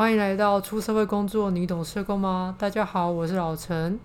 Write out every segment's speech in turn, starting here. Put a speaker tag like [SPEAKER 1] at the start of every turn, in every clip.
[SPEAKER 1] 欢迎来到出社会工作，你懂社工吗？大家好，我是老陈。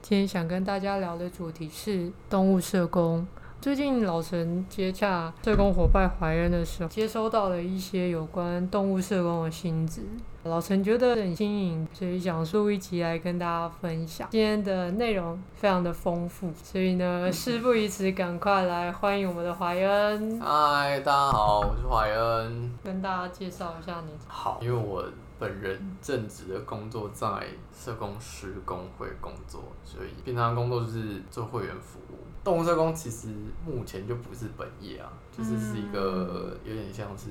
[SPEAKER 1] 今天想跟大家聊的主题是动物社工。最近老陈接洽社工伙伴怀恩的时候，接收到了一些有关动物社工的新知，老陈觉得很新颖，所以想录一集来跟大家分享。今天的内容非常的丰富，所以呢，事不宜迟，赶快来欢迎我们的怀恩。
[SPEAKER 2] 嗨，大家好，我是怀恩。
[SPEAKER 1] 跟大家介绍一下你。
[SPEAKER 2] 好，因为我本人正职的工作在社工师工会工作，所以平常工作就是做会员服务。动物社工其实目前就不是本业啊，就是是一个有点像是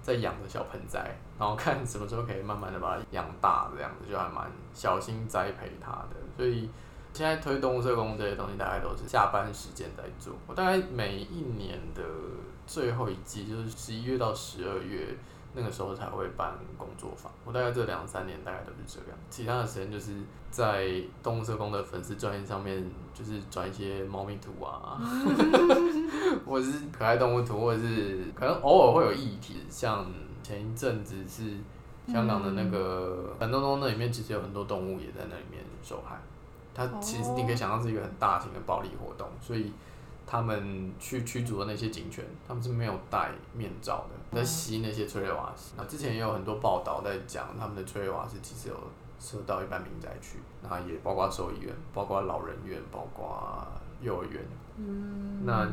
[SPEAKER 2] 在养的小盆栽，然后看什么时候可以慢慢的把它养大这样子，就还蛮小心栽培它的。所以现在推动物社工这些东西，大概都是下班时间在做。我大概每一年的最后一季，就是十一月到十二月。那个时候才会办工作坊，我大概这两三年大概都是这样，其他的时间就是在动物社工的粉丝专业上面，就是转一些猫咪图啊，或者是可爱动物图，或者是可能偶尔会有议题，像前一阵子是香港的那个反东东那里面，其实有很多动物也在那里面受害，它其实你可以想象是一个很大型的暴力活动，所以。他们去驱逐的那些警犬，他们是没有戴面罩的，在吸那些催泪瓦斯。那之前也有很多报道在讲，他们的催泪瓦斯其实有射到一般民宅去，那也包括兽医院，包括老人院，包括幼儿园。嗯。那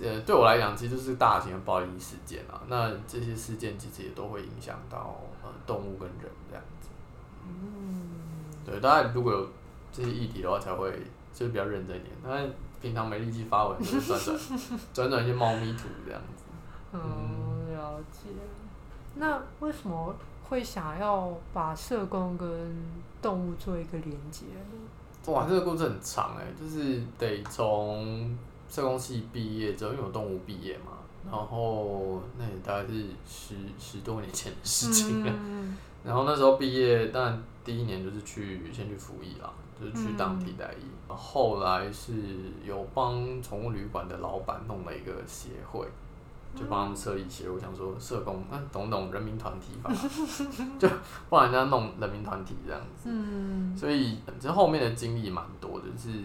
[SPEAKER 2] 呃，对我来讲，其实就是大型的暴力事件啊。那这些事件其实也都会影响到呃动物跟人这样子。嗯。对，大家如果有这些议题的话，才会就比较认真一点。但平常没力气发文，就是转转转转一些猫咪图这样子。
[SPEAKER 1] 嗯，了解。那为什么会想要把社工跟动物做一个连接呢？
[SPEAKER 2] 哇，这个故事很长哎，就是得从社工系毕业之后，因为我动物毕业嘛，然后那也大概是十十多年前的事情了。嗯、然后那时候毕业，当然第一年就是去先去服役啦。就是去当替代役，嗯、后来是有帮宠物旅馆的老板弄了一个协会，就帮他们设立协会。我想说社工，嗯、啊，懂懂人民团体吧，就帮人家弄人民团体这样子。嗯、所以这后面的经历蛮多的，就是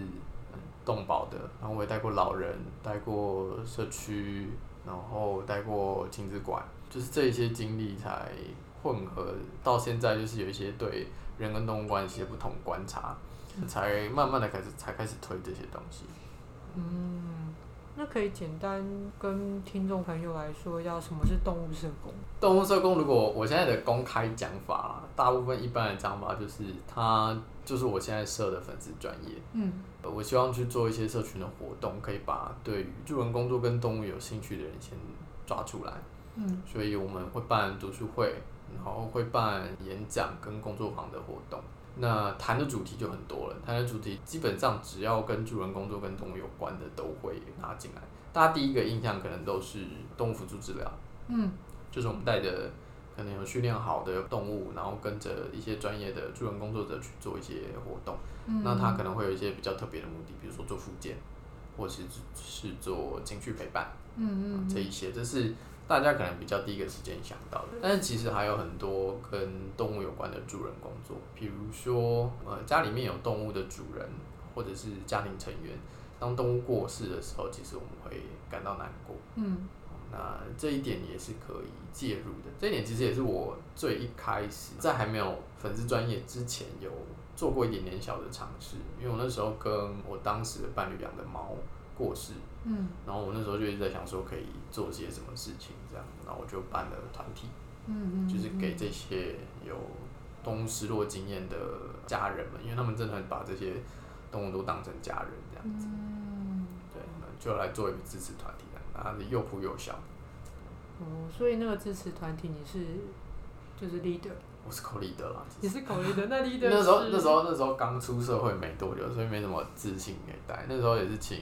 [SPEAKER 2] 动保的，然后我也带过老人，带过社区，然后带过亲子馆，就是这些经历才混合到现在，就是有一些对人跟动物关系的不同观察。才慢慢的开始，才开始推这些东西。
[SPEAKER 1] 嗯，那可以简单跟听众朋友来说一下，什么是动物社工？
[SPEAKER 2] 动物社工，如果我现在的公开讲法，大部分一般的讲法就是，它就是我现在设的粉丝专业。嗯，我希望去做一些社群的活动，可以把对于助人工作跟动物有兴趣的人先抓出来。嗯，所以我们会办读书会，然后会办演讲跟工作坊的活动。那谈的主题就很多了，谈的主题基本上只要跟助人工作跟动物有关的都会拿进来。大家第一个印象可能都是动物辅助治疗，嗯，就是我们带着可能有训练好的动物，然后跟着一些专业的助人工作者去做一些活动。嗯，那他可能会有一些比较特别的目的，比如说做复健，或是是做情绪陪伴，嗯嗯，嗯，这一些这是。大家可能比较第一个时间想到的，但是其实还有很多跟动物有关的助人工作，比如说，呃，家里面有动物的主人或者是家庭成员，当动物过世的时候，其实我们会感到难过。嗯，那这一点也是可以介入的。这一点其实也是我最一开始在还没有粉丝专业之前有做过一点点小的尝试，因为我那时候跟我当时的伴侣养的猫过世。嗯，然后我那时候就一直在想说可以做些什么事情，这样，然后我就办了团体，嗯嗯，就是给这些有动物失落经验的家人们，因为他们真的把这些动物都当成家人这样子，嗯，对，就来做一个支持团体，然后又哭又笑。
[SPEAKER 1] 哦，所以那个支持团体你是就是 leader，
[SPEAKER 2] 我是 co-leader 啦，
[SPEAKER 1] 你是 co-leader，那 leader
[SPEAKER 2] 那时候那时候那时候刚出社会没多久，所以没什么自信可以带，那时候也是请。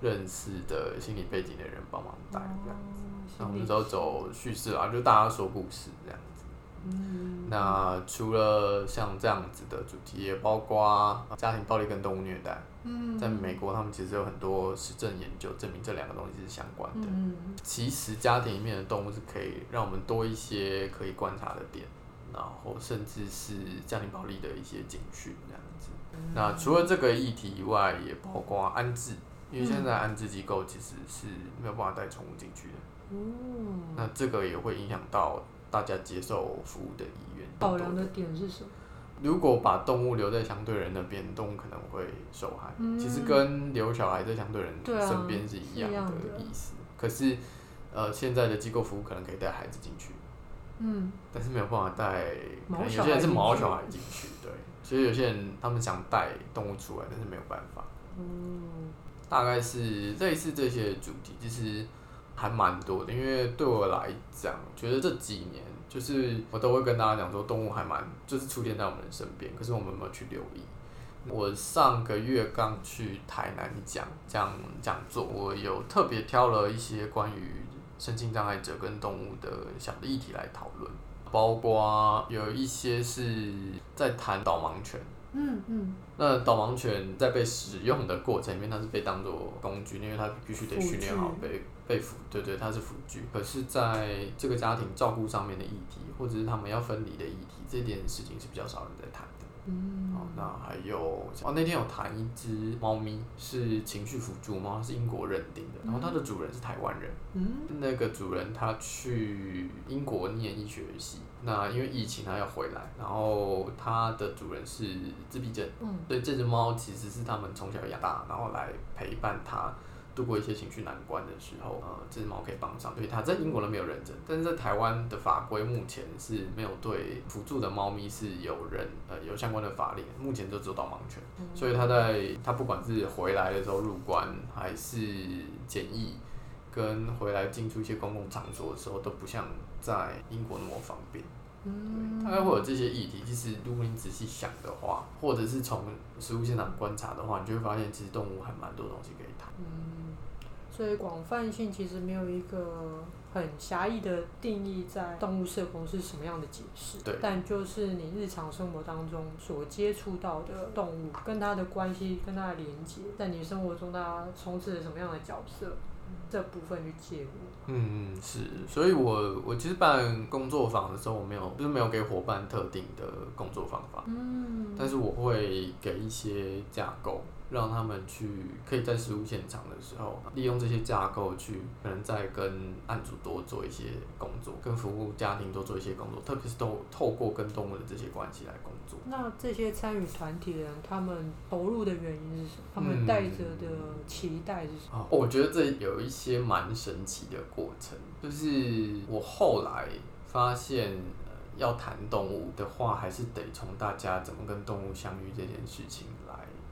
[SPEAKER 2] 认识的心理背景的人帮忙带这样子，然后我们都走叙事啊，就大家说故事这样子。嗯。那除了像这样子的主题，也包括家庭暴力跟动物虐待。嗯。在美国，他们其实有很多实证研究证明这两个东西是相关的。嗯。其实家庭里面的动物是可以让我们多一些可以观察的点。然后甚至是家庭暴力的一些警讯这样子。嗯、那除了这个议题以外，也包括安置，因为现在安置机构其实是没有办法带宠物进去的。嗯，那这个也会影响到大家接受服务的意愿。
[SPEAKER 1] 考量的点是什么？
[SPEAKER 2] 如果把动物留在相对人那边，动物可能会受害。嗯、其实跟留小孩在相对人身边是一样的意思。可是，呃，现在的机构服务可能可以带孩子进去，嗯，但是没有办法带。有些人是毛小孩进去，对。所以有些人他们想带动物出来，但是没有办法。嗯，大概是类似这些主题，其实还蛮多的。因为对我来讲，觉得这几年。就是我都会跟大家讲说，动物还蛮就是出现在我们的身边，可是我们没有去留意？我上个月刚去台南讲讲讲座，我有特别挑了一些关于身心障碍者跟动物的小的议题来讨论，包括有一些是在谈导盲犬。嗯嗯，那导盲犬在被使用的过程里面，它是被当做工具，因为它必须得训练好被被辅，对对，它是辅具。可是在这个家庭照顾上面的议题，或者是他们要分离的议题，这件事情是比较少人在谈的。嗯，好，那还有哦，那天有谈一只猫咪是情绪辅助猫，是英国认定的，然后它的主人是台湾人。嗯，那个主人他去英国念医学系。那因为疫情，他要回来，然后他的主人是自闭症，嗯，所以这只猫其实是他们从小养大，然后来陪伴他度过一些情绪难关的时候，呃，这只猫可以帮上。所以他在英国都没有认证，但是在台湾的法规目前是没有对辅助的猫咪是有人呃有相关的法令，目前就只有导盲犬，嗯，所以它在它不管是回来的时候入关还是检疫，跟回来进出一些公共场所的时候都不像。在英国那么方便，嗯，大概会有这些议题。其实如果你仔细想的话，或者是从实物现场观察的话，你就会发现其实动物还蛮多东西可以谈。
[SPEAKER 1] 嗯，所以广泛性其实没有一个很狭义的定义，在动物社工是什么样的解释？
[SPEAKER 2] 对。
[SPEAKER 1] 但就是你日常生活当中所接触到的动物，跟它的关系，跟它的连接，在你生活中它充斥着什么样的角色？这部分去介入。
[SPEAKER 2] 嗯嗯，是，所以我我其实办工作坊的时候，我没有就是没有给伙伴特定的工作方法。嗯。但是我会给一些架构。让他们去可以在实务现场的时候，利用这些架构去，可能再跟案主多做一些工作，跟服务家庭多做一些工作，特别是都透过跟动物的这些关系来工作。
[SPEAKER 1] 那这些参与团体的人，他们投入的原因是什么？他们带着的期待是什么？
[SPEAKER 2] 嗯，我觉得这有一些蛮神奇的过程，就是我后来发现，要谈动物的话，还是得从大家怎么跟动物相遇这件事情来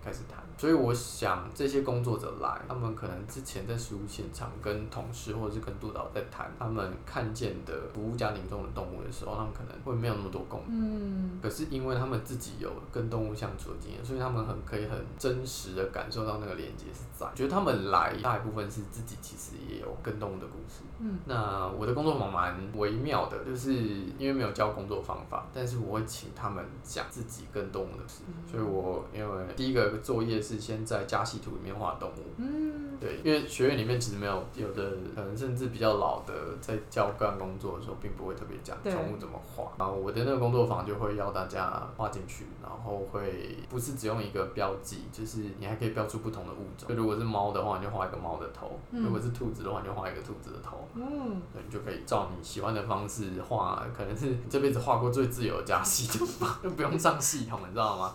[SPEAKER 2] 开始谈。所以我想，这些工作者来，他们可能之前在实务现场跟同事或者是跟督导在谈，他们看见的服务家庭中的动物的时候，他们可能会没有那么多共鸣。嗯。可是因为他们自己有跟动物相处的经验，所以他们很可以很真实的感受到那个连接是在。觉得他们来大一部分是自己其实也有跟动物的故事。嗯。那我的工作坊蛮微妙的，就是因为没有教工作方法，但是我会请他们讲自己跟动物的事。嗯。所以我因为第一个作业。是先在家系图里面画动物，嗯，对，因为学院里面其实没有，有的可能甚至比较老的，在教干工作的时候，并不会特别讲宠物怎么画。然后我的那个工作坊就会要大家画进去，然后会不是只用一个标记，就是你还可以标出不同的物种。就如果是猫的话，你就画一个猫的头；嗯、如果是兔子的话，你就画一个兔子的头。嗯，对，你就可以照你喜欢的方式画，可能是你这辈子画过最自由的家系图吧，就不用上系统，你知道吗？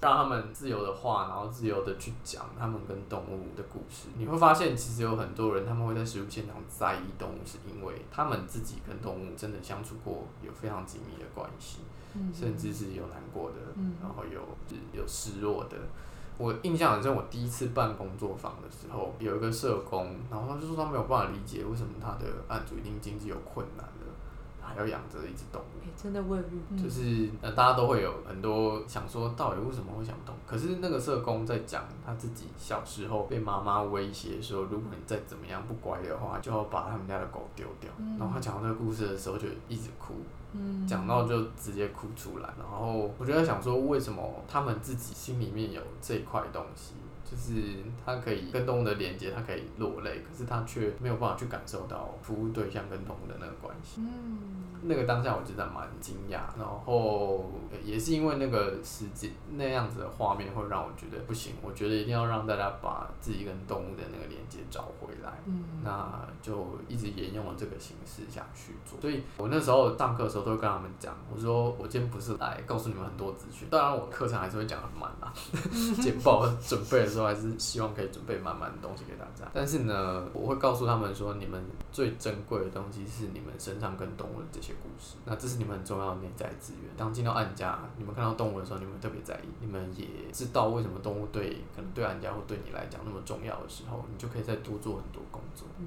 [SPEAKER 2] 让他们自由的画，然后自由的去讲他们跟动物的故事。你会发现，其实有很多人他们会在实物现场在意动物，是因为他们自己跟动物真的相处过，有非常紧密的关系，嗯、甚至是有难过的，嗯、然后有有失落的。我印象很深，我第一次办工作坊的时候，有一个社工，然后他就说他没有办法理解为什么他的案主一定经济有困难的，还要养着一只动物。
[SPEAKER 1] 真的未必，嗯、就是
[SPEAKER 2] 呃，大家都会有很多想说，到底为什么会想动？可是那个社工在讲他自己小时候被妈妈威胁说，如果你再怎么样不乖的话，就要把他们家的狗丢掉。嗯、然后他讲到这个故事的时候，就一直哭，嗯、讲到就直接哭出来。然后我就在想说，为什么他们自己心里面有这块东西？就是他可以跟动物的连接，他可以落泪，可是他却没有办法去感受到服务对象跟动物的那个关系。嗯，那个当下我觉得蛮惊讶，然后也是因为那个时间那样子的画面会让我觉得不行，我觉得一定要让大家把自己跟动物的那个连接找回来。嗯，那就一直沿用了这个形式下去做。所以我那时候上课的时候都会跟他们讲，我说我今天不是来告诉你们很多资讯，当然我课程还是会讲得很慢啦，简报准备的时候还是希望可以准备满满的东西给大家。但是呢，我会告诉他们说，你们最珍贵的东西是你们身上跟动物的这些故事，那这是你们很重要的内在资源。当进到暗家，你们看到动物的时候，你们特别在意，你们也知道为什么动物对可能对案家或对你来讲那么重要的时候，你就可以再多做很多工作。
[SPEAKER 1] 嗯，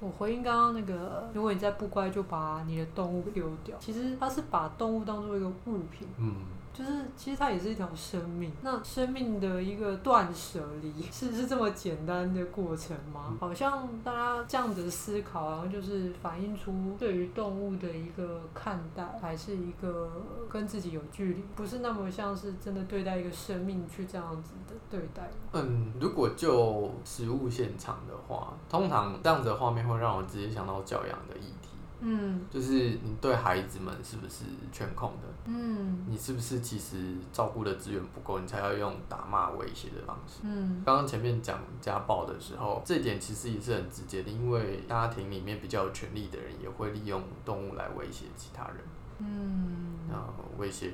[SPEAKER 1] 我回应刚刚那个，如果你再不乖，就把你的动物丢掉。其实他是把动物当做一个物品。嗯。就是，其实它也是一条生命。那生命的一个断舍离，是是这么简单的过程吗？好像大家这样子思考，然后就是反映出对于动物的一个看待，还是一个跟自己有距离，不是那么像是真的对待一个生命去这样子的对待。
[SPEAKER 2] 嗯，如果就实物现场的话，通常这样子的画面会让我直接想到教养的议题。嗯，就是你对孩子们是不是全控的？嗯，你是不是其实照顾的资源不够，你才要用打骂威胁的方式？嗯，刚刚前面讲家暴的时候，这点其实也是很直接的，因为家庭里面比较有权力的人也会利用动物来威胁其他人。嗯，然后威胁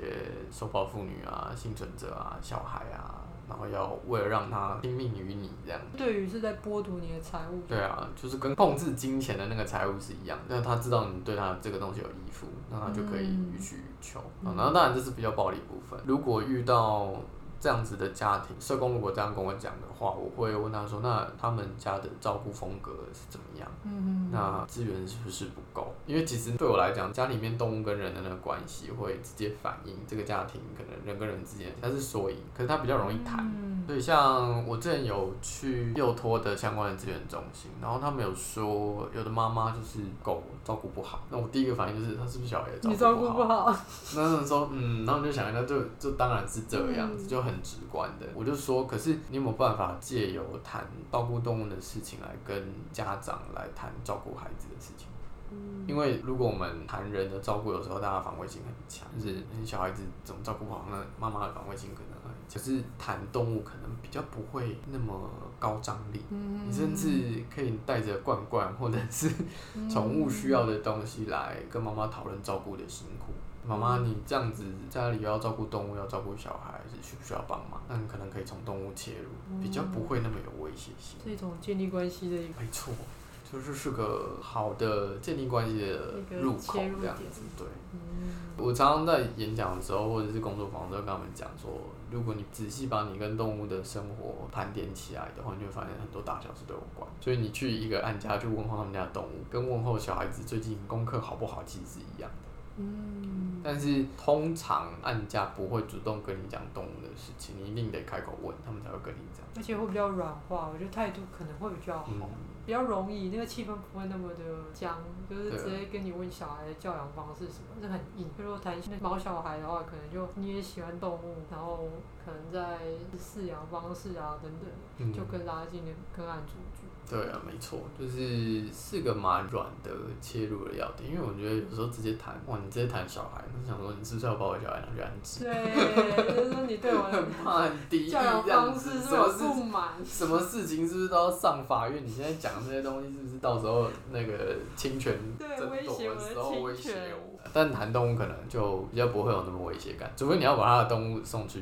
[SPEAKER 2] 受暴妇女啊、幸存者啊、小孩啊。然后要为了让他听命于你这样，
[SPEAKER 1] 对于是在剥夺你的财物。
[SPEAKER 2] 对啊，就是跟控制金钱的那个财物是一样。那他知道你对他这个东西有依附，那他就可以予取予求。嗯。然后当然这是比较暴力部分。如果遇到这样子的家庭，社工如果这样跟我讲的话，我会问他说：“那他们家的照顾风格是怎么样？嗯，那资源是不是不够？因为其实对我来讲，家里面动物跟人的那个关系会直接反映这个家庭可能人跟人之间它是缩影，可是它比较容易谈。嗯，所以像我之前有去幼托的相关的资源中心，然后他们有说，有的妈妈就是狗照顾不好，那我第一个反应就是他是不是小孩照顾不好？你照顾不好？那时候嗯，然后我就想一下，就就当然是这样子，就很。很直观的，我就说，可是你有没有办法借由谈照顾动物的事情来跟家长来谈照顾孩子的事情？嗯，因为如果我们谈人的照顾，有时候大家防卫性很强，就是小孩子怎么照顾不好，那妈妈的防卫性可能很强。可是谈动物可能比较不会那么高张力，嗯，你甚至可以带着罐罐或者是宠物需要的东西来跟妈妈讨论照顾的辛苦。妈妈，你这样子家里要照顾动物，要照顾小孩，是需不需要帮忙？那你可能可以从动物切入，比较不会那么有威胁性。
[SPEAKER 1] 这种建立关系的一个，
[SPEAKER 2] 没错，就是是个好的建立关系的入口，这样子。对，嗯，我常常在演讲的时候，或者是工作坊，都会跟他们讲说，如果你仔细把你跟动物的生活盘点起来的话，你就会发现很多大小事都有关。所以你去一个案家去问候他们家的动物，跟问候小孩子最近功课好不好，其实是一样的。嗯，但是通常按家不会主动跟你讲动物的事情，你一定得开口问，他们才会跟你讲。
[SPEAKER 1] 而且会比较软化，我觉得态度可能会比较好，嗯、比较容易，那个气氛不会那么的僵，就是直接跟你问小孩的教养方式什么，是很硬。比如说谈毛小孩的话，可能就你也喜欢动物，然后可能在饲养方式啊等等，就更拉近的跟案主。
[SPEAKER 2] 对啊，没错，就是是个蛮软的切入的要点，因为我觉得有时候直接谈，哇，你直接谈小孩，我想说你是不是要把我小孩拿去安置？
[SPEAKER 1] 对，就是说你对我 很怕很敌意这样子，什么不满？
[SPEAKER 2] 什么事情是不是都要上法院？你现在讲的这些东西，是不是到时候那个侵权争夺的时候威胁我？但谈动物可能就比较不会有那么威胁感，除非你要把他的动物送去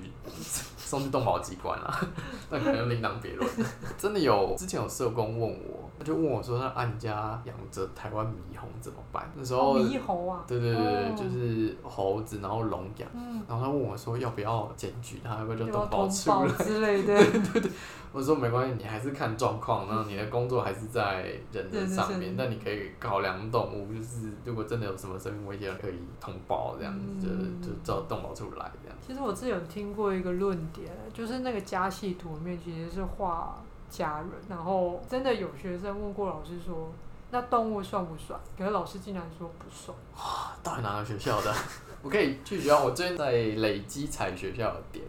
[SPEAKER 2] 送去动保机关啦，那可能另当别论。真的有之前有社工问我，他就问我说，他案家养着台湾猕猴怎么办？那时候
[SPEAKER 1] 猕猴啊，
[SPEAKER 2] 对对对，哦、就是猴子，然后笼养，嗯、然后他问我说要不要检举他，要不要就动保处理
[SPEAKER 1] 之类的，
[SPEAKER 2] 对对对。我说没关系，你还是看状况，然后你的工作还是在人的上面，但你可以考量动物，就是如果真的有什么生命危险，可以通报这样子，就就叫动保处来这样。
[SPEAKER 1] 其实我之前有听过一个论点，就是那个家系图里面其实是画家人，然后真的有学生问过老师说，那动物算不算？可是老师竟然说不算。
[SPEAKER 2] 哇，到底哪个学校的？我可以去学校，我最近在累积踩学校的点，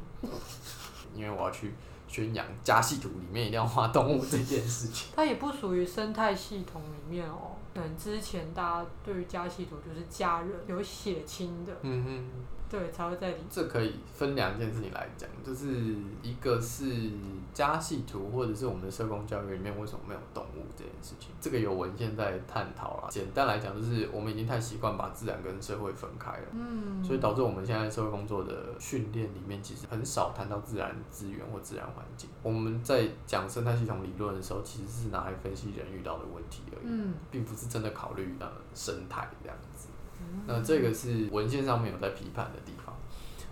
[SPEAKER 2] 因为我要去。宣扬家系图里面一定要画动物这件事情。
[SPEAKER 1] 它也不属于生态系统里面哦。可能之前大家对于家系图就是家人有血亲的。嗯哼。对，才会在里。
[SPEAKER 2] 这可以分两件事情来讲，就是一个是家系图，或者是我们的社工教育里面为什么没有动物这件事情，这个有文献在探讨啦。简单来讲，就是我们已经太习惯把自然跟社会分开了，嗯，所以导致我们现在社会工作的训练里面，其实很少谈到自然资源或自然环境。我们在讲生态系统理论的时候，其实是拿来分析人遇到的问题而已，嗯，并不是真的考虑呃生态这样子。那这个是文献上面有在批判的地方。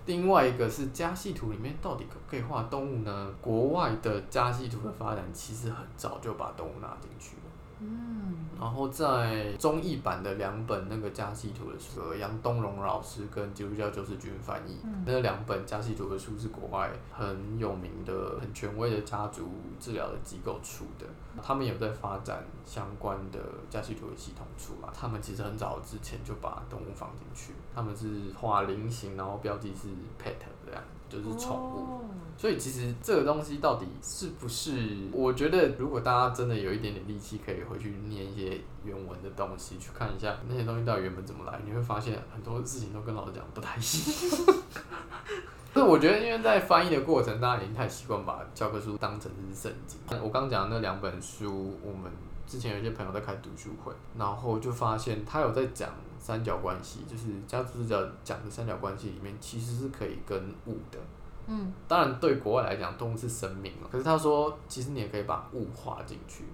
[SPEAKER 2] 另外一个是家系图里面到底可不可以画动物呢？国外的家系图的发展其实很早就把动物纳进去了。嗯，然后在中译版的两本那个家系图的书，杨东荣老师跟基督教救世军翻译，嗯、那两本家系图的书是国外很有名的、很权威的家族治疗的机构出的，他们有在发展相关的家系图的系统出来。他们其实很早之前就把动物放进去，他们是画菱形，然后标记是 pet 这样。就是宠物，所以其实这个东西到底是不是？我觉得如果大家真的有一点点力气，可以回去念一些原文的东西，去看一下那些东西到底原本怎么来，你会发现很多事情都跟老师讲不太一样。所以我觉得，因为在翻译的过程，大家已经太习惯把教科书当成是圣经。我刚讲的那两本书，我们之前有一些朋友在开读书会，然后就发现他有在讲。三角关系就是家族治疗讲的三角关系里面，其实是可以跟物的。嗯，当然对国外来讲，动物是生命了。可是他说，其实你也可以把物画进去，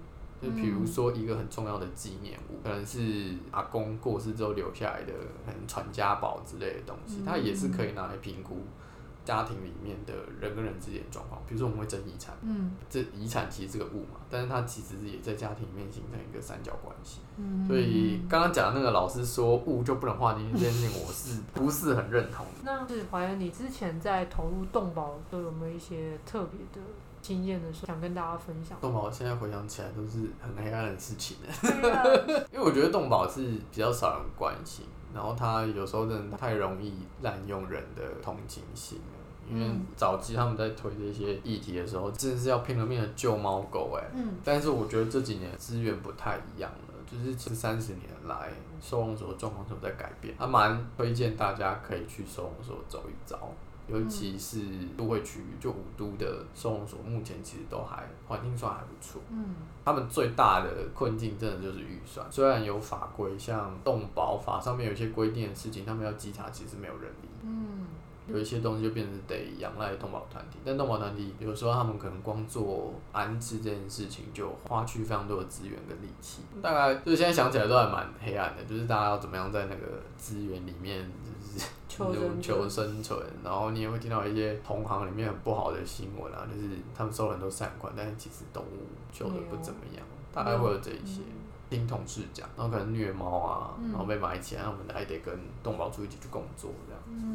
[SPEAKER 2] 就比如说一个很重要的纪念物，可能是阿公过世之后留下来的，可能传家宝之类的东西，它也是可以拿来评估。家庭里面的人跟人之间的状况，比如说我们会争遗产，嗯，这遗产其实是个物嘛，但是它其实也在家庭里面形成一个三角关系。嗯，所以刚刚讲的那个老师说物就不能画进去这件事情，我是不是很认同？
[SPEAKER 1] 那是怀恩，你之前在投入动保都有没有一些特别的经验的时候，想跟大家分享？
[SPEAKER 2] 动保现在回想起来都是很黑暗的事情呢，因为我觉得动保是比较少人关心，然后他有时候真的太容易滥用人的同情心。因为早期他们在推这些议题的时候，真的是要拼了命的救猫狗哎。嗯。但是我觉得这几年资源不太一样了，就是这三十年来收容所的状况都在改变。还蛮推荐大家可以去收容所走一遭，尤其是都会区域，就五都的收容所，目前其实都还环境算还不错。嗯。他们最大的困境真的就是预算，虽然有法规，像动保法上面有一些规定的事情，他们要稽查，其实没有人力。嗯。有一些东西就变成得仰赖动保团体，但动保团体有时候他们可能光做安置这件事情就花去非常多的资源跟力气，大概就是现在想起来都还蛮黑暗的，就是大家要怎么样在那个资源里面就是求生求生存，然后你也会听到一些同行里面很不好的新闻啊，就是他们收了很多善款，但是其实动物救的不怎么样，大概会有这一些。听同事讲，然后可能虐猫啊，然后被埋起来，然后我们还得跟动保处一起去工作这样子，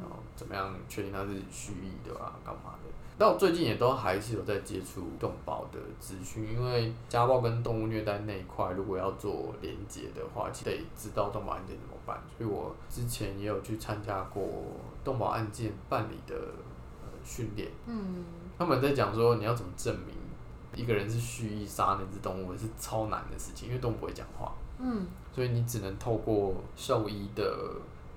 [SPEAKER 2] 然后怎么样确定它是蓄意的啊，干嘛的？但我最近也都还是有在接触动保的资讯，因为家暴跟动物虐待那一块，如果要做连结的话，其实得知道动保案件怎么办。所以我之前也有去参加过动保案件办理的呃训练，嗯，他们在讲说你要怎么证明。一个人是蓄意杀那只动物是超难的事情，因为动物不会讲话，嗯，所以你只能透过兽医的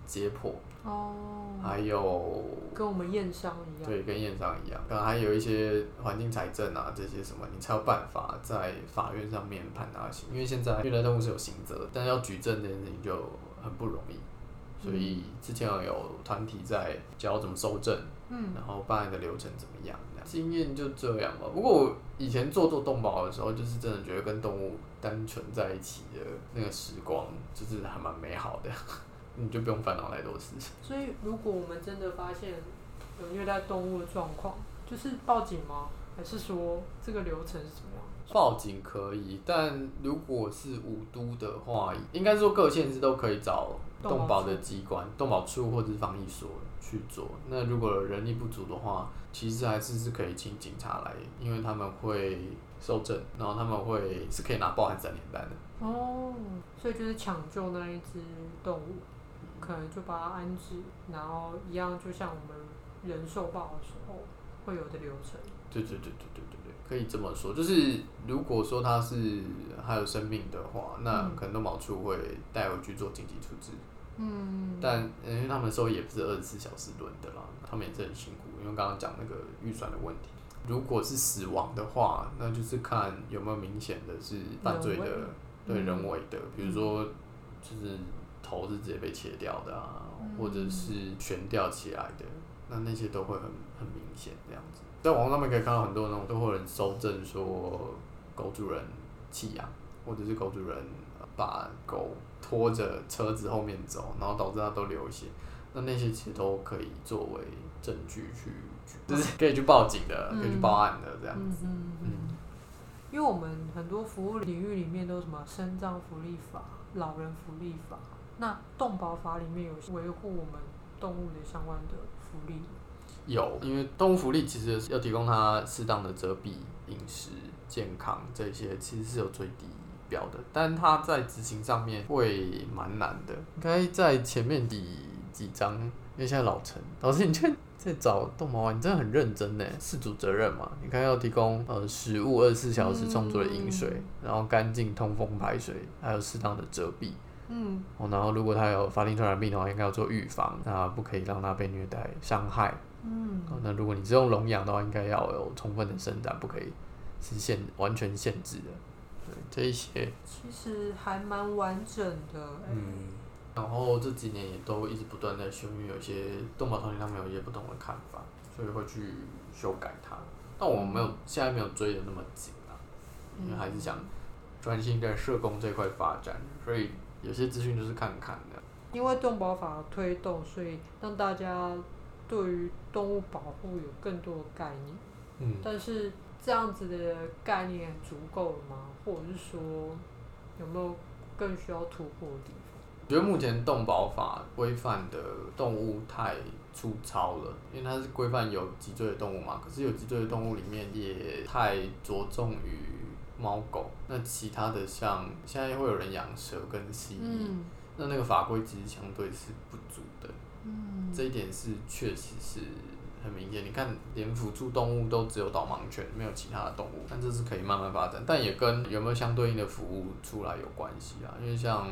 [SPEAKER 2] 解剖，哦，还有
[SPEAKER 1] 跟我们验伤一样，
[SPEAKER 2] 对，跟验伤一样，可能还有一些环境财政啊这些什么，你才有办法在法院上面判他刑，因为现在虐待动物是有刑责，但要举证这件事情就很不容易，所以之前有团体在教怎么收证，嗯，然后办案的流程怎么样。经验就这样吧。不过我以前做做动保的时候，就是真的觉得跟动物单纯在一起的那个时光，就是还蛮美好的。你就不用烦恼太多事情。
[SPEAKER 1] 所以，如果我们真的发现有虐待动物的状况，就是报警吗？还是说这个流程是怎么样？
[SPEAKER 2] 报警可以，但如果是五都的话，应该说各县市都可以找动保的机关，动保处或者是防疫所。去做。那如果人力不足的话，其实还是是可以请警察来，因为他们会受证，然后他们会是可以拿报案三联单的。
[SPEAKER 1] 哦，所以就是抢救那一只动物，可能就把它安置，然后一样就像我们人寿报的时候会有的流程。
[SPEAKER 2] 对对对对对对对，可以这么说。就是如果说它是还有生命的话，那可能动保处会带回去做紧急处置。嗯，但因为他们收也不是二十四小时轮的啦，他们也是很辛苦。因为刚刚讲那个预算的问题，如果是死亡的话，那就是看有没有明显的是犯罪的，对人为的，比如说就是头是直接被切掉的啊，或者是悬吊起来的，那那些都会很很明显这样子。在网络上面可以看到很多那种都会有人搜证说狗主人弃养，或者是狗主人把狗。拖着车子后面走，然后导致它都流血，那那些其实都可以作为证据去，就是可以去报警的，嗯、可以去报案的这样子。嗯，嗯，嗯，
[SPEAKER 1] 因为我们很多服务领域里面都有什么生障福利法、老人福利法，那动保法里面有维护我们动物的相关的福利。
[SPEAKER 2] 有，因为动物福利其实要提供它适当的遮蔽、饮食、健康这些，其实是有最低标的，但它在执行上面会蛮难的。应该在前面第几章，因为现在老陈老师，你在在找动保，你真的很认真呢。饲主责任嘛，你看要提供呃食物二十四小时充足的饮水，嗯、然后干净通风排水，还有适当的遮蔽。嗯。然后如果他有法定传染病的话，应该要做预防，那不可以让他被虐待伤害。嗯。那如果你是用笼养的话，应该要有充分的生长，不可以是限完全限制的。这一些
[SPEAKER 1] 其实还蛮完整的，
[SPEAKER 2] 嗯，然后这几年也都一直不断在修，因为有些动保团体他们有一些不同的看法，所以会去修改它。但我们没有现在没有追的那么紧啊，因为还是想专心在社工这块发展，所以有些资讯就是看看的。
[SPEAKER 1] 因为动保法推动，所以让大家对于动物保护有更多的概念，嗯，但是。这样子的概念足够了吗？或者是说，有没有更需要突破的地方？
[SPEAKER 2] 我觉得目前动保法规范的动物太粗糙了，因为它是规范有脊椎的动物嘛。可是有脊椎的动物里面也太着重于猫狗，那其他的像现在会有人养蛇跟蜥蜴，嗯、那那个法规其实相对是不足的。嗯，这一点是确实是。很明显，你看，连辅助动物都只有导盲犬，没有其他的动物，但这是可以慢慢发展，但也跟有没有相对应的服务出来有关系啊。因为像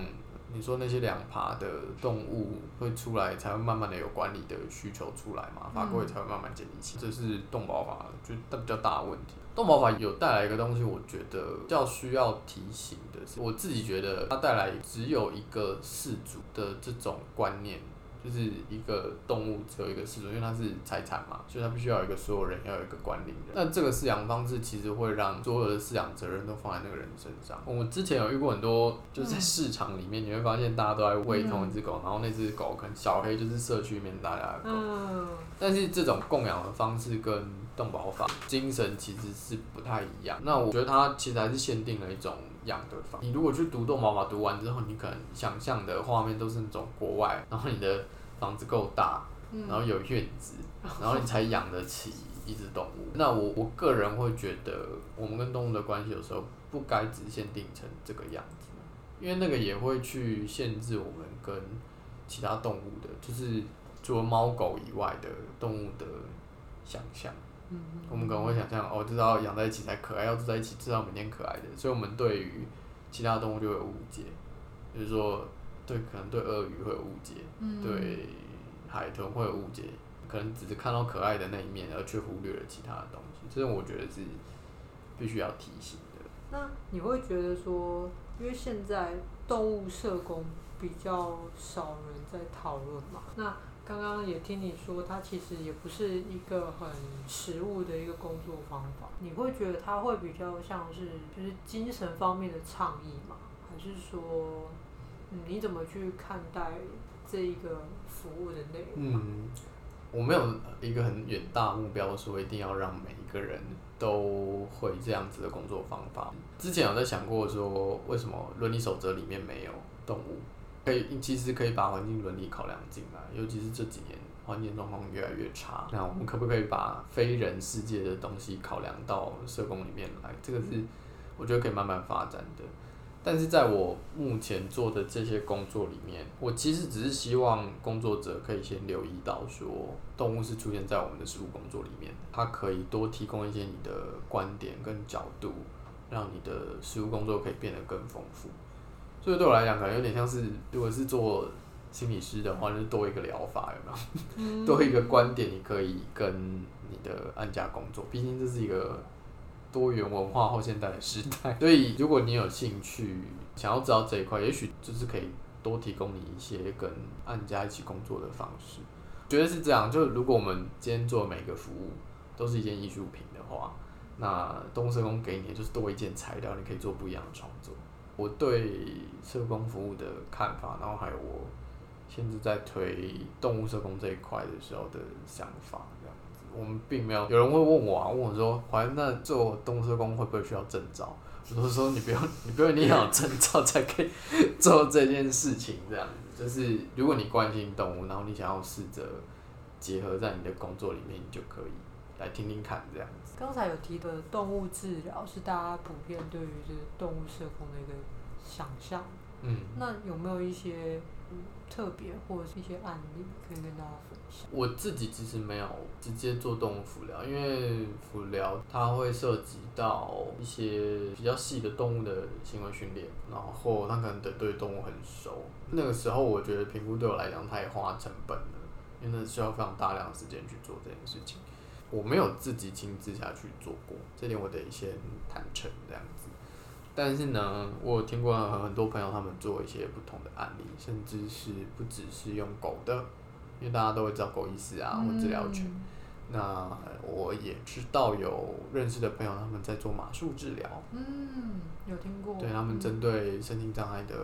[SPEAKER 2] 你说那些两爬的动物会出来，才会慢慢的有管理的需求出来嘛，法规才会慢慢建立起。这是动保法就比较大的问题。动保法有带来一个东西，我觉得比较需要提醒的是，我自己觉得它带来只有一个氏族的这种观念。就是一个动物只有一个饲主，因为它是财产嘛，所以它必须要有一个所有人，要有一个管理人。那这个饲养方式其实会让所有的饲养责任都放在那个人身上。我之前有遇过很多，就是在市场里面，你会发现大家都在喂同一只狗，然后那只狗可能小黑就是社区里面大家的狗。但是这种供养的方式跟动保法精神其实是不太一样。那我觉得它其实还是限定了一种。养的法，你如果去读动保法，读完之后，你可能想象的画面都是那种国外，然后你的房子够大，然后有院子，然后你才养得起一只动物。那我我个人会觉得，我们跟动物的关系有时候不该只限定成这个样子，因为那个也会去限制我们跟其他动物的，就是除了猫狗以外的动物的想象。嗯，我们可能会想象哦，就是要养在一起才可爱，要住在一起至少每天可爱的，所以我们对于其他动物就会有误解，比如说对，可能对鳄鱼会有误解，嗯、对海豚会有误解，可能只是看到可爱的那一面，而却忽略了其他的东西，这是我觉得是必须要提醒的。
[SPEAKER 1] 那你会觉得说，因为现在动物社工比较少人在讨论嘛，那刚刚也听你说，它其实也不是一个很实务的一个工作方法。你会觉得它会比较像是就是精神方面的倡议吗？还是说，你怎么去看待这一个服务的内容？
[SPEAKER 2] 嗯，我没有一个很远大目标，说一定要让每一个人都会这样子的工作方法。之前有在想过说，为什么伦理守则里面没有动物？可以，其实可以把环境伦理考量进来，尤其是这几年环境状况越来越差，那我们可不可以把非人世界的东西考量到社工里面来？这个是我觉得可以慢慢发展的。但是在我目前做的这些工作里面，我其实只是希望工作者可以先留意到说，动物是出现在我们的实务工作里面，它可以多提供一些你的观点跟角度，让你的实务工作可以变得更丰富。所以对我来讲，可能有点像是，如果是做心理师的话，就是多一个疗法，有没有？多一个观点，你可以跟你的案家工作。毕竟这是一个。多元文化后现代的时代，所以如果你有兴趣想要知道这一块，也许就是可以多提供你一些跟案家一起工作的方式。觉得是这样，就如果我们今天做每个服务都是一件艺术品的话，那动物社工给你的就是多一件材料，你可以做不一样的创作。我对社工服务的看法，然后还有我现在在推动物社工这一块的时候的想法，这样子。我们并没有，有人会问我啊，问我说，好像那做动物社工会不会需要证照？我都说你不用，你不用，你要有证照才可以做这件事情。这样子，就是如果你关心动物，然后你想要试着结合在你的工作里面，你就可以来听听看这样。
[SPEAKER 1] 刚才有提的动物治疗是大家普遍对于这动物社工的一个想象。嗯，那有没有一些？特别或者是一些案例可以跟大家分享。
[SPEAKER 2] 我自己其实没有直接做动物辅疗，因为辅疗它会涉及到一些比较细的动物的行为训练，然后它可能得对动物很熟。那个时候我觉得评估对我来讲太花成本了，因为那需要非常大量的时间去做这件事情。我没有自己亲自下去做过，这点我得先坦诚这样子。但是呢，我有听过很多朋友他们做一些不同的案例，甚至是不只是用狗的，因为大家都会知道狗医师啊或治疗犬。嗯、那我也知道有认识的朋友他们在做马术治疗。
[SPEAKER 1] 嗯，有听过。
[SPEAKER 2] 对，他们针对身心障碍的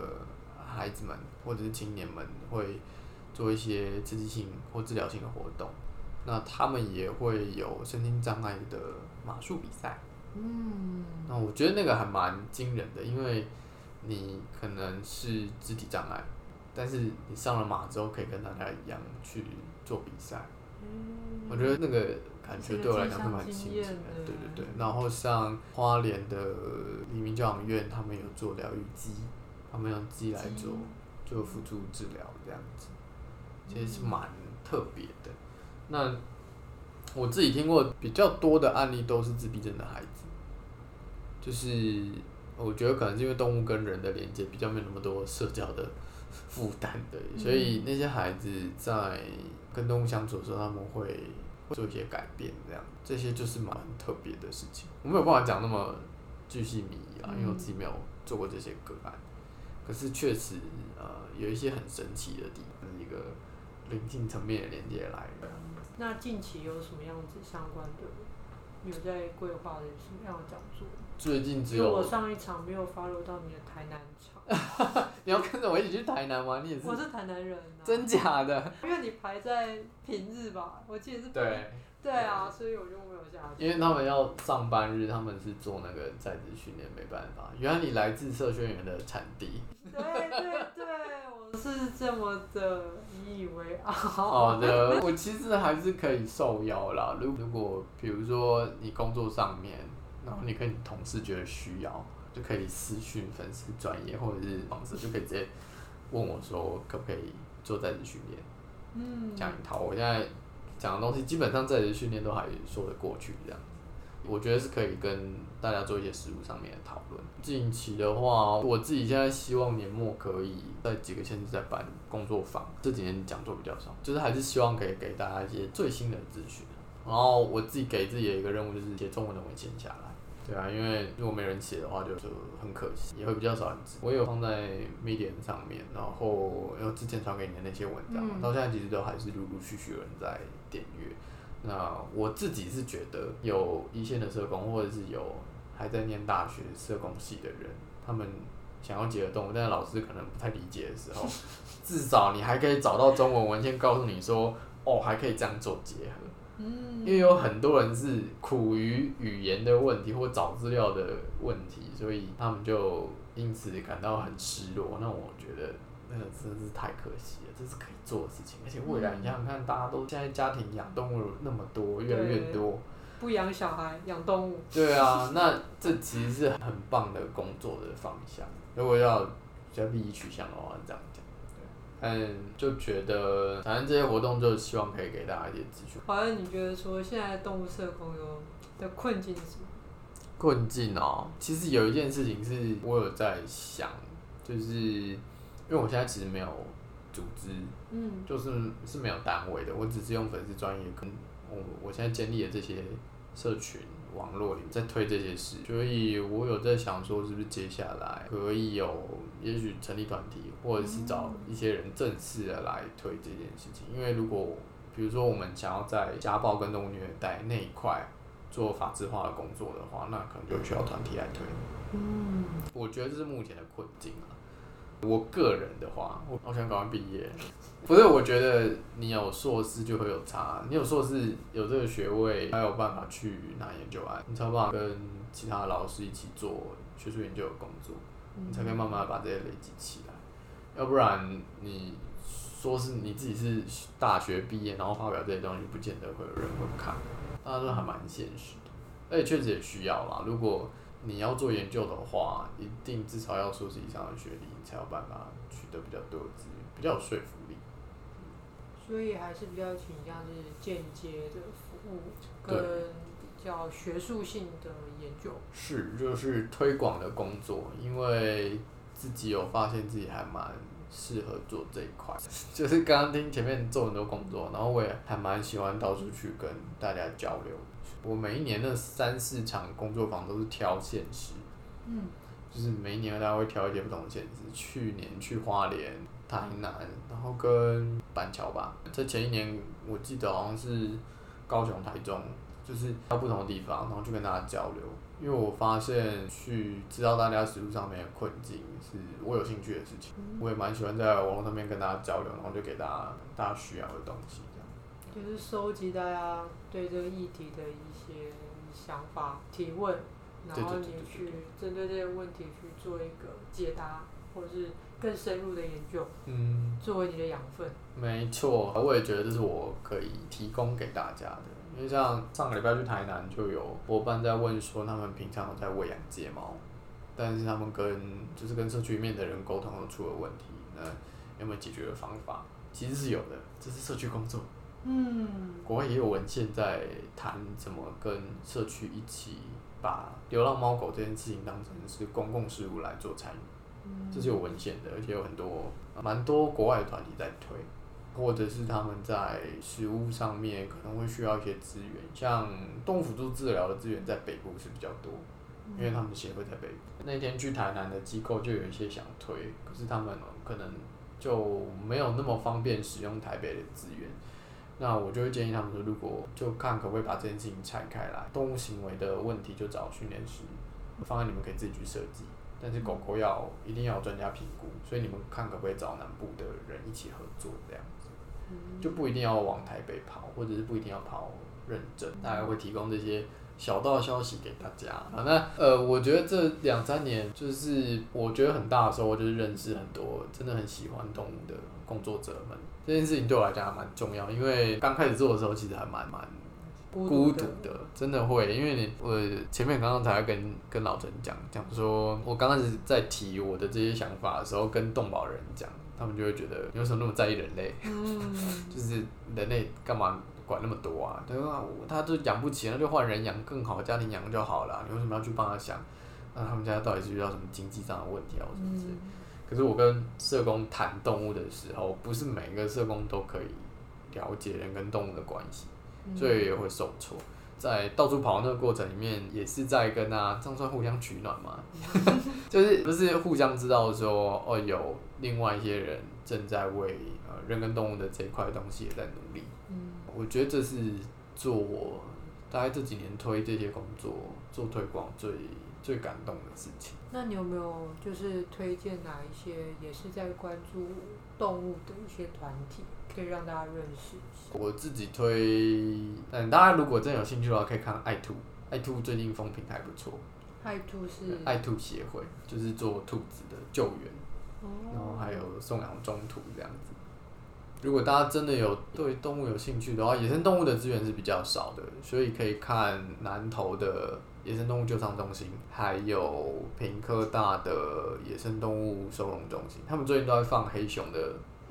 [SPEAKER 2] 孩子们或者是青年们，会做一些刺激性或治疗性的活动。那他们也会有身心障碍的马术比赛。嗯，那我觉得那个还蛮惊人的，因为你可能是肢体障碍，但是你上了马之后可以跟大家一样去做比赛。嗯，我觉得那个感觉对我来讲是蛮新鲜的。对对对，然后像花莲的黎明教养院，他们有做疗愈鸡，他们用鸡来做做辅助治疗这样子，其实是蛮特别的。那我自己听过比较多的案例都是自闭症的孩子。就是我觉得可能是因为动物跟人的连接比较没有那么多社交的负担的，所以那些孩子在跟动物相处的时候，他们会做一些改变，这样这些就是蛮特别的事情。我没有办法讲那么巨细靡遗啊，因为我自己没有做过这些个案，可是确实呃有一些很神奇的地方，一个灵性层面的连接来的。
[SPEAKER 1] 那近期有什么样子相关的？有在规划的什么样的讲座？
[SPEAKER 2] 最近只有
[SPEAKER 1] 我上一场没有 follow 到你的台南场。
[SPEAKER 2] 你要跟着我一起去台南吗？你也是？
[SPEAKER 1] 我是台南人。
[SPEAKER 2] 真假的？
[SPEAKER 1] 因为你排在平日吧，我记得是。
[SPEAKER 2] 对。
[SPEAKER 1] 对啊，所以我就没有下去。
[SPEAKER 2] 因为他们要上班日，他们是做那个在职训练，没办法。原来你来自社宣员的产地。
[SPEAKER 1] 对对对，我是这么的引以为傲。
[SPEAKER 2] 好的，我其实还是可以受邀啦。如如果比如说你工作上面，然后你跟你同事觉得需要，就可以私讯粉丝专业或者是方式，就可以直接问我说可不可以做在职训练。嗯。讲一套，我现在。讲的东西基本上在这训练都还说得过去，这样，我觉得是可以跟大家做一些实务上面的讨论。近期的话，我自己现在希望年末可以在几个县市在办工作坊，这几年讲座比较少，就是还是希望可以给大家一些最新的资讯。然后我自己给自己的一个任务就是写中文的文献下来。对啊，因为如果没人写的话，就就很可惜，也会比较少人知。我有放在 Medium 上面，然后因为之前传给你的那些文章，嗯、到现在其实都还是陆陆续续有人在点阅。那我自己是觉得，有一线的社工，或者是有还在念大学社工系的人，他们想要结合动物，但是老师可能不太理解的时候，至少你还可以找到中文文献告诉你说，哦，还可以这样做结合。嗯，因为有很多人是苦于语言的问题或找资料的问题，所以他们就因此感到很失落。那我觉得那个真的是太可惜了，这是可以做的事情，而且未来你想想看，大家都现在家庭养动物那么多，越来越多，
[SPEAKER 1] 不养小孩，养动物。
[SPEAKER 2] 对啊，那这其实是很棒的工作的方向。如果要比较利益取向的话，这样讲。嗯，就觉得反正这些活动就希望可以给大家一些资讯。
[SPEAKER 1] 好像你觉得说现在动物社工有的困境是什么？
[SPEAKER 2] 困境哦，其实有一件事情是我有在想，就是因为我现在其实没有组织，嗯，就是是没有单位的，我只是用粉丝专业跟我我现在建立的这些社群网络里面在推这些事，所以我有在想说，是不是接下来可以有，也许成立团体，或者是找一些人正式的来推这件事情，因为如果比如说我们想要在家暴跟动物虐待那一块。做法制化的工作的话，那可能就需要团体来推。嗯，我觉得这是目前的困境啊。我个人的话，我好想赶快毕业。不是，我觉得你有硕士就会有差。你有硕士有这个学位，才有办法去拿研究案，你才有办法跟其他老师一起做学术研究的工作，你才可以慢慢把这些累积起来。要不然你说是你自己是大学毕业，然后发表这些东西，不见得会有人会看。那都还蛮现实的，而且确实也需要啦。如果你要做研究的话，一定至少要硕士以上的学历，你才有办法取得比较多的资源，比较有说服力。
[SPEAKER 1] 所以还是比较倾向是间接的服务，跟比较学术性的研究。
[SPEAKER 2] 是，就是推广的工作，因为自己有发现自己还蛮。适合做这一块，就是刚刚听前面做很多工作，然后我也还蛮喜欢到处去跟大家交流。我每一年的三四场工作坊都是挑县市，嗯，就是每一年大家会挑一些不同的县市。去年去花莲、台南，然后跟板桥吧。在前一年我记得好像是高雄、台中，就是到不同的地方，然后去跟大家交流。因为我发现去知道大家实物上面的困境是我有兴趣的事情，我也蛮喜欢在网络上面跟大家交流，然后就给大家大家需要的东西。
[SPEAKER 1] 就是收集大家对这个议题的一些想法、提问，然后你去针对这些问题去做一个解答，或者是更深入的研究，嗯，作为你的养分。
[SPEAKER 2] 没错，我也觉得这是我可以提供给大家的。因为像上个礼拜去台南，就有伙伴在问说，他们平常有在喂养睫毛，但是他们跟就是跟社区里面的人沟通都出了问题，那有没有解决的方法？其实是有的，这是社区工作。嗯，国外也有文献在谈怎么跟社区一起把流浪猫狗这件事情当成是公共事务来做参与，这是有文献的，而且有很多蛮多国外的团体在推。或者是他们在食物上面可能会需要一些资源，像动物辅助治疗的资源在北部是比较多，因为他们协会在北部。那天去台南的机构就有一些想推，可是他们可能就没有那么方便使用台北的资源。那我就会建议他们说，如果就看可不可以把这件事情拆开来，动物行为的问题就找训练师，方案你们可以自己去设计，但是狗狗要一定要有专家评估，所以你们看可不可以找南部的人一起合作这样子。就不一定要往台北跑，或者是不一定要跑认证，大概会提供这些小道消息给大家。啊，那呃，我觉得这两三年就是我觉得很大的收获，就是认识很多真的很喜欢动物的工作者们。这件事情对我来讲还蛮重要，因为刚开始做的时候其实还蛮蛮孤独的，真的会。因为你我前面刚刚才跟跟老陈讲讲说，我刚开始在提我的这些想法的时候，跟动保人讲。他们就会觉得你为什么那么在意人类？嗯、就是人类干嘛管那么多啊？对吧？他都养不起，那就换人养更好，家庭养就好了。你为什么要去帮他想？那他们家到底是遇到什么经济上的问题啊？或者什么之类？嗯、可是我跟社工谈动物的时候，不是每个社工都可以了解人跟动物的关系，所以也会受挫。在到处跑那个过程里面，也是在跟啊，这样算互相取暖嘛？就是不是互相知道说哦，有另外一些人正在为呃人跟动物的这一块东西也在努力。嗯，我觉得这是做我大概这几年推这些工作做推广最最感动的事情。
[SPEAKER 1] 那你有没有就是推荐哪一些也是在关注动物的一些团体？可以让大家认识一下。
[SPEAKER 2] 我自己推，嗯，大家如果真有兴趣的话，可以看爱兔。爱兔最近风评还不错。
[SPEAKER 1] 爱兔是？
[SPEAKER 2] 爱兔协会就是做兔子的救援，哦、然后还有送养中途这样子。如果大家真的有对动物有兴趣的话，野生动物的资源是比较少的，所以可以看南投的野生动物救伤中心，还有屏科大的野生动物收容中心，他们最近都在放黑熊的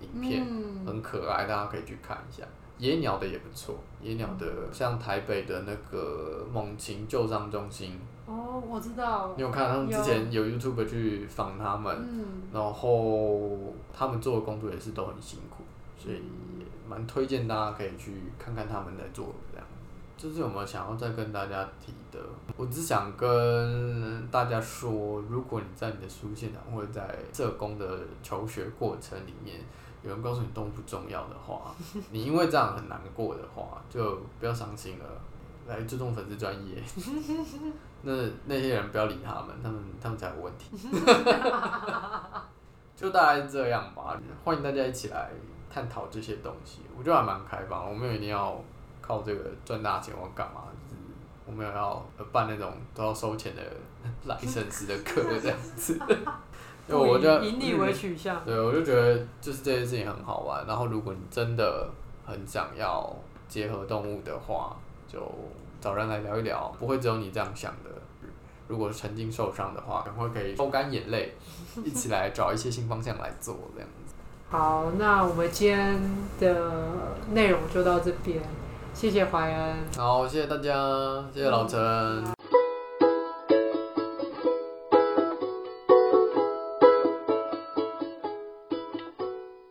[SPEAKER 2] 影片，嗯、很可爱，大家可以去看一下。野鸟的也不错，野鸟的像台北的那个猛禽救伤中心。
[SPEAKER 1] 哦，我知道。
[SPEAKER 2] 你有看他们之前有 YouTube 去访他们，嗯、然后他们做的工作也是都很辛苦，所以也蛮推荐大家可以去看看他们在做。就是有没有想要再跟大家提的？我只想跟大家说，如果你在你的书现场或者在社工的求学过程里面，有人告诉你动物不重要的话，你因为这样很难过的话，就不要伤心了，来注重粉丝专业。那那些人不要理他们，他们他们才有问题。就大概这样吧，欢迎大家一起来探讨这些东西。我觉得还蛮开放，我没有一定要靠这个赚大钱或干嘛，就是我们有要办那种都要收钱的来生死的课 这样子。因为我就
[SPEAKER 1] 以你为取向，
[SPEAKER 2] 对，我就觉得就是这件事情很好玩。然后如果你真的很想要结合动物的话，就找人来聊一聊，不会只有你这样想的。如果曾经受伤的话，赶快可以抽干眼泪，一起来找一些新方向来做这样子。
[SPEAKER 1] 好，那我们今天的内容就到这边，谢谢怀恩。
[SPEAKER 2] 好，谢谢大家，谢谢老陈。